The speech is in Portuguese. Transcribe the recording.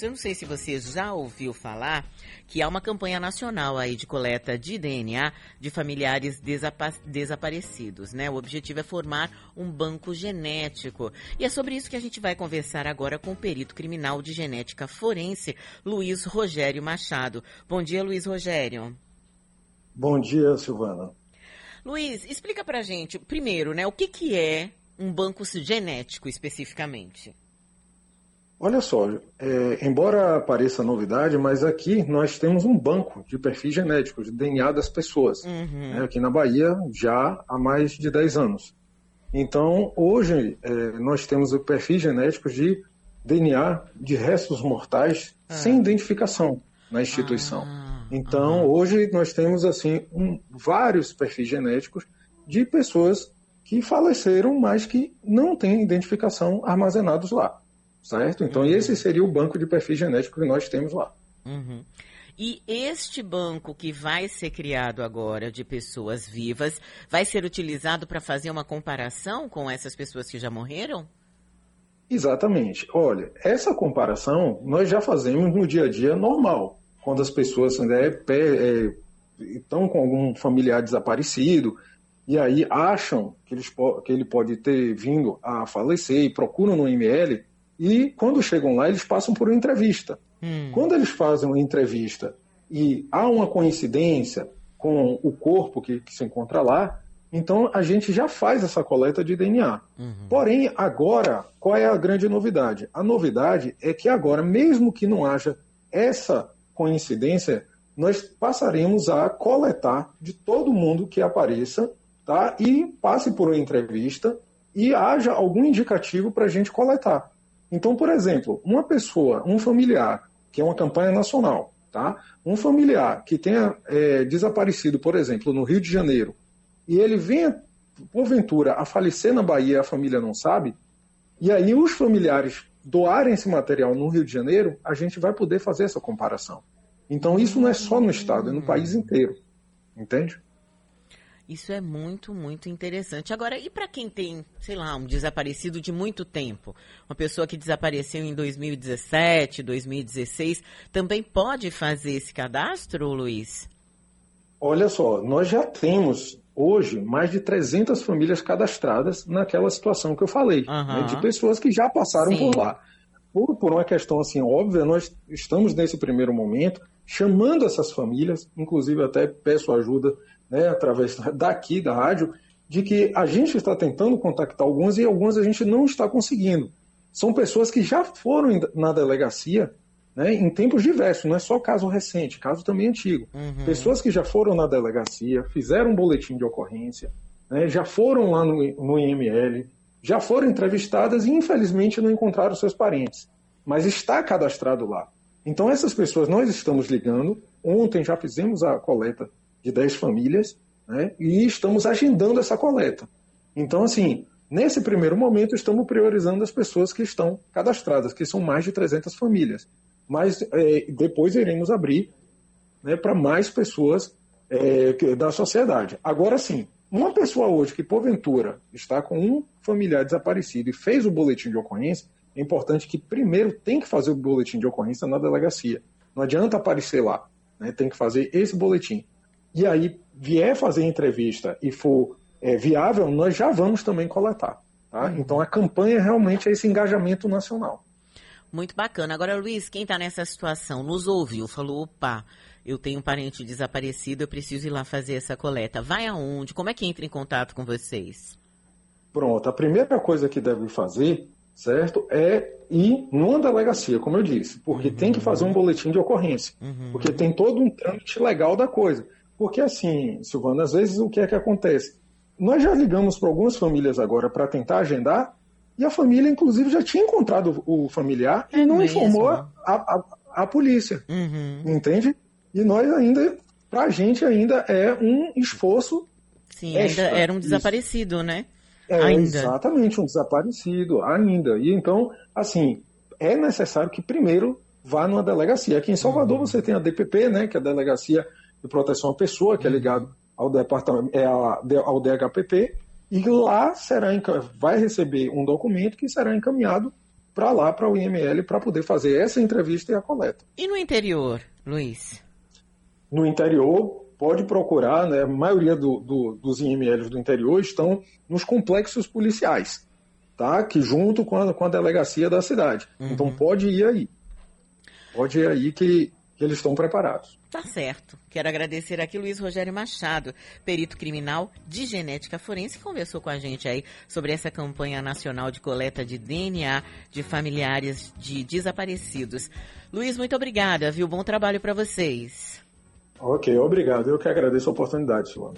Eu não sei se você já ouviu falar que há uma campanha nacional aí de coleta de DNA de familiares desapa desaparecidos, né? O objetivo é formar um banco genético. E é sobre isso que a gente vai conversar agora com o perito criminal de genética forense, Luiz Rogério Machado. Bom dia, Luiz Rogério. Bom dia, Silvana. Luiz, explica pra gente, primeiro, né, o que, que é um banco genético especificamente? Olha só, é, embora pareça novidade, mas aqui nós temos um banco de perfis genéticos, de DNA das pessoas. Uhum. Né, aqui na Bahia já há mais de 10 anos. Então, hoje, é, nós temos o perfil genéticos de DNA de restos mortais ah. sem identificação na instituição. Ah. Então, hoje nós temos assim um, vários perfis genéticos de pessoas que faleceram, mas que não têm identificação armazenados lá certo? Então, uhum. esse seria o banco de perfil genético que nós temos lá. Uhum. E este banco que vai ser criado agora de pessoas vivas vai ser utilizado para fazer uma comparação com essas pessoas que já morreram? Exatamente. Olha, essa comparação nós já fazemos no dia a dia normal, quando as pessoas né, é, estão com algum familiar desaparecido e aí acham que, eles, que ele pode ter vindo a falecer e procuram no ML, e quando chegam lá, eles passam por uma entrevista. Hum. Quando eles fazem uma entrevista e há uma coincidência com o corpo que, que se encontra lá, então a gente já faz essa coleta de DNA. Uhum. Porém, agora, qual é a grande novidade? A novidade é que agora, mesmo que não haja essa coincidência, nós passaremos a coletar de todo mundo que apareça tá? e passe por uma entrevista e haja algum indicativo para a gente coletar. Então, por exemplo, uma pessoa, um familiar, que é uma campanha nacional, tá? Um familiar que tenha é, desaparecido, por exemplo, no Rio de Janeiro, e ele venha, porventura, a falecer na Bahia a família não sabe, e aí os familiares doarem esse material no Rio de Janeiro, a gente vai poder fazer essa comparação. Então, isso não é só no Estado, é no país inteiro. Entende? Isso é muito, muito interessante. Agora, e para quem tem, sei lá, um desaparecido de muito tempo? Uma pessoa que desapareceu em 2017, 2016, também pode fazer esse cadastro, Luiz? Olha só, nós já temos hoje mais de 300 famílias cadastradas naquela situação que eu falei, uhum. né, de pessoas que já passaram Sim. por lá. Por, por uma questão assim óbvia, nós estamos nesse primeiro momento chamando essas famílias, inclusive até peço ajuda né, através daqui da rádio, de que a gente está tentando contactar algumas e algumas a gente não está conseguindo. São pessoas que já foram na delegacia né, em tempos diversos, não é só caso recente, caso também antigo. Uhum. Pessoas que já foram na delegacia, fizeram um boletim de ocorrência, né, já foram lá no, no IML, já foram entrevistadas e infelizmente não encontraram seus parentes, mas está cadastrado lá. Então essas pessoas nós estamos ligando. Ontem já fizemos a coleta de 10 famílias, né? e estamos agendando essa coleta. Então, assim, nesse primeiro momento, estamos priorizando as pessoas que estão cadastradas, que são mais de 300 famílias. Mas é, depois iremos abrir né, para mais pessoas é, da sociedade. Agora sim, uma pessoa hoje que porventura está com um familiar desaparecido e fez o boletim de ocorrência, é importante que primeiro tem que fazer o boletim de ocorrência na delegacia. Não adianta aparecer lá, né? tem que fazer esse boletim e aí vier fazer entrevista e for é, viável, nós já vamos também coletar. Tá? Uhum. Então a campanha realmente é esse engajamento nacional. Muito bacana. Agora, Luiz, quem está nessa situação nos ouviu, falou: opa, eu tenho um parente desaparecido, eu preciso ir lá fazer essa coleta. Vai aonde? Como é que entra em contato com vocês? Pronto, a primeira coisa que deve fazer, certo, é ir numa delegacia, como eu disse, porque uhum. tem que fazer um boletim de ocorrência, uhum. porque tem todo um trâmite legal da coisa. Porque assim, Silvana, às vezes o que é que acontece? Nós já ligamos para algumas famílias agora para tentar agendar, e a família, inclusive, já tinha encontrado o familiar é e não mesmo? informou a, a, a polícia. Uhum. Entende? E nós ainda, para a gente ainda é um esforço. Sim, extra, ainda era um desaparecido, isso. né? É, ainda. Exatamente, um desaparecido, ainda. E então, assim, é necessário que primeiro vá numa delegacia. Aqui em Salvador uhum. você tem a DPP, né, que é a Delegacia de proteção à pessoa, que é uhum. ligado ao departamento, é ao DHPP, e lá será vai receber um documento que será encaminhado para lá, para o IML, para poder fazer essa entrevista e a coleta. E no interior, Luiz? No interior, pode procurar, né, a maioria do, do, dos IMLs do interior estão nos complexos policiais, tá? que junto com a, com a delegacia da cidade. Uhum. Então pode ir aí. Pode ir aí que, que eles estão preparados. Tá certo. Quero agradecer aqui Luiz Rogério Machado, perito criminal de genética forense, que conversou com a gente aí sobre essa campanha nacional de coleta de DNA de familiares de desaparecidos. Luiz, muito obrigada, viu? Bom trabalho para vocês. Ok, obrigado. Eu que agradeço a oportunidade, Silvana.